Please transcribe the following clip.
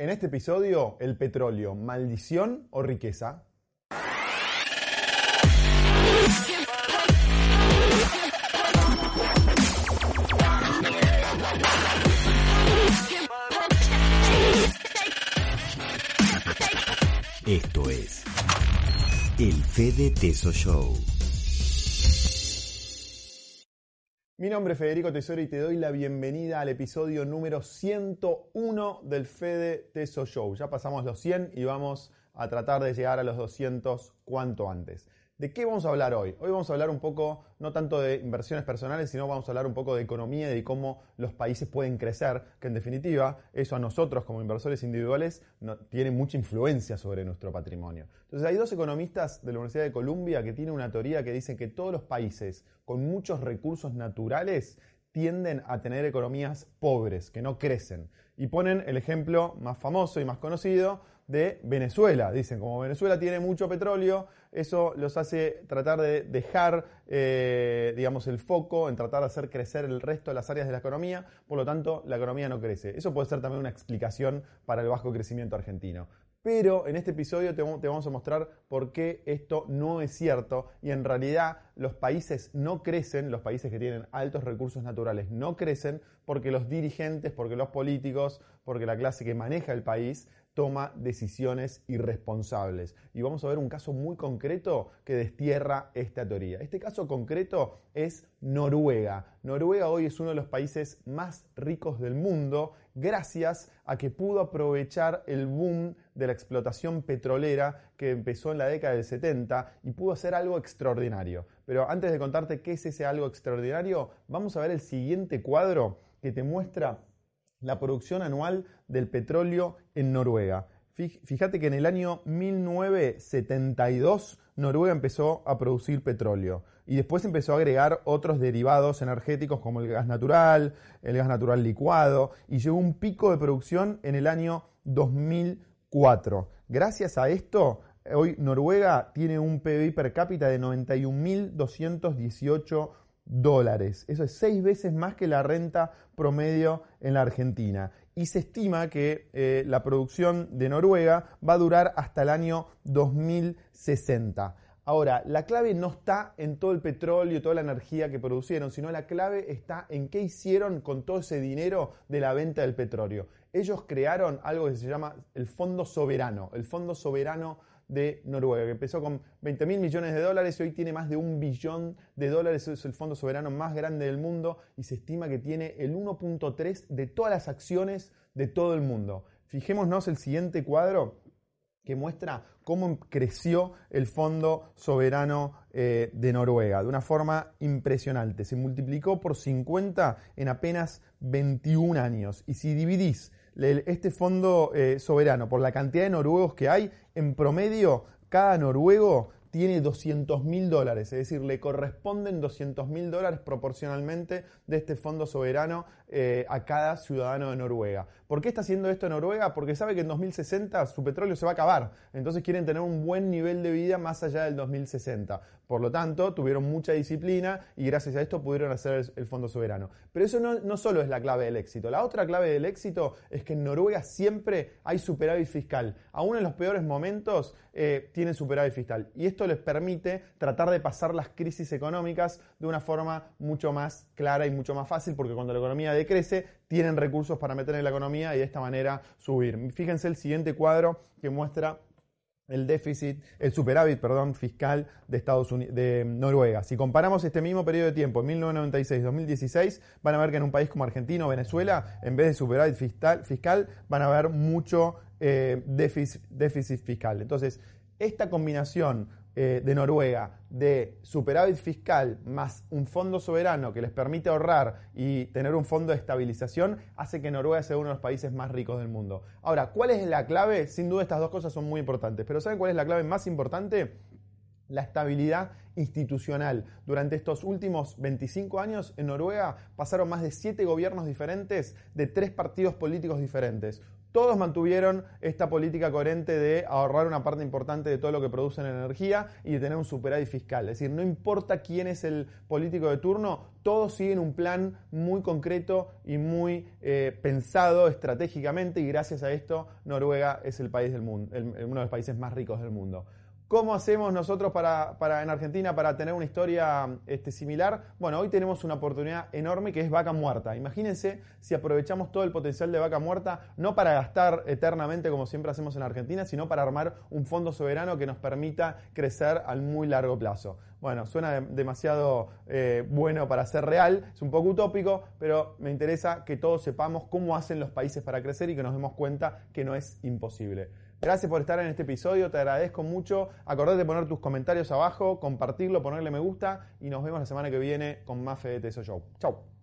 En este episodio, el petróleo, maldición o riqueza. Esto es el Fede Teso Show. Mi nombre es Federico Tesoro y te doy la bienvenida al episodio número 101 del Fede Teso Show. Ya pasamos los 100 y vamos a tratar de llegar a los 200 cuanto antes. ¿De qué vamos a hablar hoy? Hoy vamos a hablar un poco, no tanto de inversiones personales, sino vamos a hablar un poco de economía y de cómo los países pueden crecer, que en definitiva eso a nosotros como inversores individuales tiene mucha influencia sobre nuestro patrimonio. Entonces hay dos economistas de la Universidad de Columbia que tienen una teoría que dicen que todos los países con muchos recursos naturales tienden a tener economías pobres, que no crecen. Y ponen el ejemplo más famoso y más conocido de Venezuela. Dicen, como Venezuela tiene mucho petróleo, eso los hace tratar de dejar, eh, digamos, el foco en tratar de hacer crecer el resto de las áreas de la economía, por lo tanto, la economía no crece. Eso puede ser también una explicación para el bajo crecimiento argentino. Pero en este episodio te, vamos a mostrar por qué esto no es cierto y en realidad los países no crecen, los países que tienen altos recursos naturales no crecen porque los dirigentes, porque los políticos, porque la clase que maneja el país toma decisiones irresponsables. Y vamos a ver un caso muy concreto que destierra esta teoría. Este caso concreto es Noruega. Noruega hoy es uno de los países más ricos del mundo gracias a que pudo aprovechar el boom de la explotación petrolera que empezó en la década del 70 y pudo hacer algo extraordinario. Pero antes de contarte qué es ese algo extraordinario, vamos a ver el siguiente cuadro que te muestra la producción anual del petróleo en Noruega. Fíjate que en el año 1972 Noruega empezó a producir petróleo y después empezó a agregar otros derivados energéticos como el gas natural, el gas natural licuado y llegó un pico de producción en el año 2004. Gracias a esto, hoy Noruega tiene un PIB per cápita de 91.218 dólares. Eso es seis veces más que la renta promedio en la Argentina. Y se estima que eh, la producción de Noruega va a durar hasta el año 2060. Ahora, la clave no está en todo el petróleo toda la energía que producieron, sino la clave está en qué hicieron con todo ese dinero de la venta del petróleo. Ellos crearon algo que se llama el Fondo Soberano, el Fondo Soberano de Noruega, que empezó con 20 mil millones de dólares y hoy tiene más de un billón de dólares. Es el fondo soberano más grande del mundo y se estima que tiene el 1.3 de todas las acciones de todo el mundo. Fijémonos el siguiente cuadro que muestra cómo creció el Fondo Soberano eh, de Noruega de una forma impresionante. Se multiplicó por 50 en apenas 21 años. Y si dividís este fondo eh, soberano por la cantidad de noruegos que hay, en promedio cada noruego tiene 200 mil dólares, es decir, le corresponden 200 mil dólares proporcionalmente de este fondo soberano eh, a cada ciudadano de Noruega. ¿Por qué está haciendo esto Noruega? Porque sabe que en 2060 su petróleo se va a acabar, entonces quieren tener un buen nivel de vida más allá del 2060. Por lo tanto, tuvieron mucha disciplina y gracias a esto pudieron hacer el, fondo soberano. Pero eso no, solo es la clave del éxito. La otra clave del éxito es que en Noruega siempre hay superávit fiscal. Aún en los peores momentos eh, tienen superávit fiscal. Y esto les permite tratar de pasar las crisis económicas de una forma mucho más clara y mucho más fácil, porque cuando la economía decrece, tienen recursos para meter en la economía y de esta manera subir. Fíjense el siguiente cuadro que muestra el déficit, el superávit, perdón, fiscal de Estados Unidos, de Noruega. Si comparamos este mismo periodo de tiempo, 1996-2016, van a ver que en un país como Argentina o Venezuela, en vez de superávit fiscal, fiscal van a ver mucho eh, déficit, déficit fiscal. Entonces, esta combinación eh, de Noruega de superávit fiscal más un fondo soberano que les permite ahorrar y tener un fondo de estabilización hace que Noruega sea uno de los países más ricos del mundo. Ahora, ¿cuál es la clave? Sin duda estas dos cosas son muy importantes, pero ¿saben cuál es la clave más importante? La estabilidad institucional. Durante estos últimos 25 años en Noruega pasaron más de 7 gobiernos diferentes de tres partidos políticos diferentes. todos mantuvieron esta política coherente de ahorrar una parte importante de todo lo que producen en energía y de tener un superávit fiscal. Es decir, no importa quién es el político de turno, todos siguen un plan muy concreto y muy eh, pensado estratégicamente y gracias a esto Noruega es el país del mundo, uno de los países más ricos del mundo. ¿Cómo hacemos nosotros para, en Argentina para tener una historia este, similar? Bueno, hoy tenemos una oportunidad enorme que es vaca muerta. Imagínense si aprovechamos todo el potencial de vaca muerta, no para gastar eternamente como siempre hacemos en Argentina, sino para armar un fondo soberano que nos permita crecer al muy largo plazo. Bueno, suena demasiado eh, bueno para ser real, es un poco utópico, pero me interesa que todos sepamos cómo hacen los países para crecer y que nos demos cuenta que no es imposible. Gracias por estar en este episodio, te agradezco mucho. Acordate de poner tus comentarios abajo, compartirlo, ponerle me gusta y nos vemos la semana que viene con más Fede Teso Show. Chau.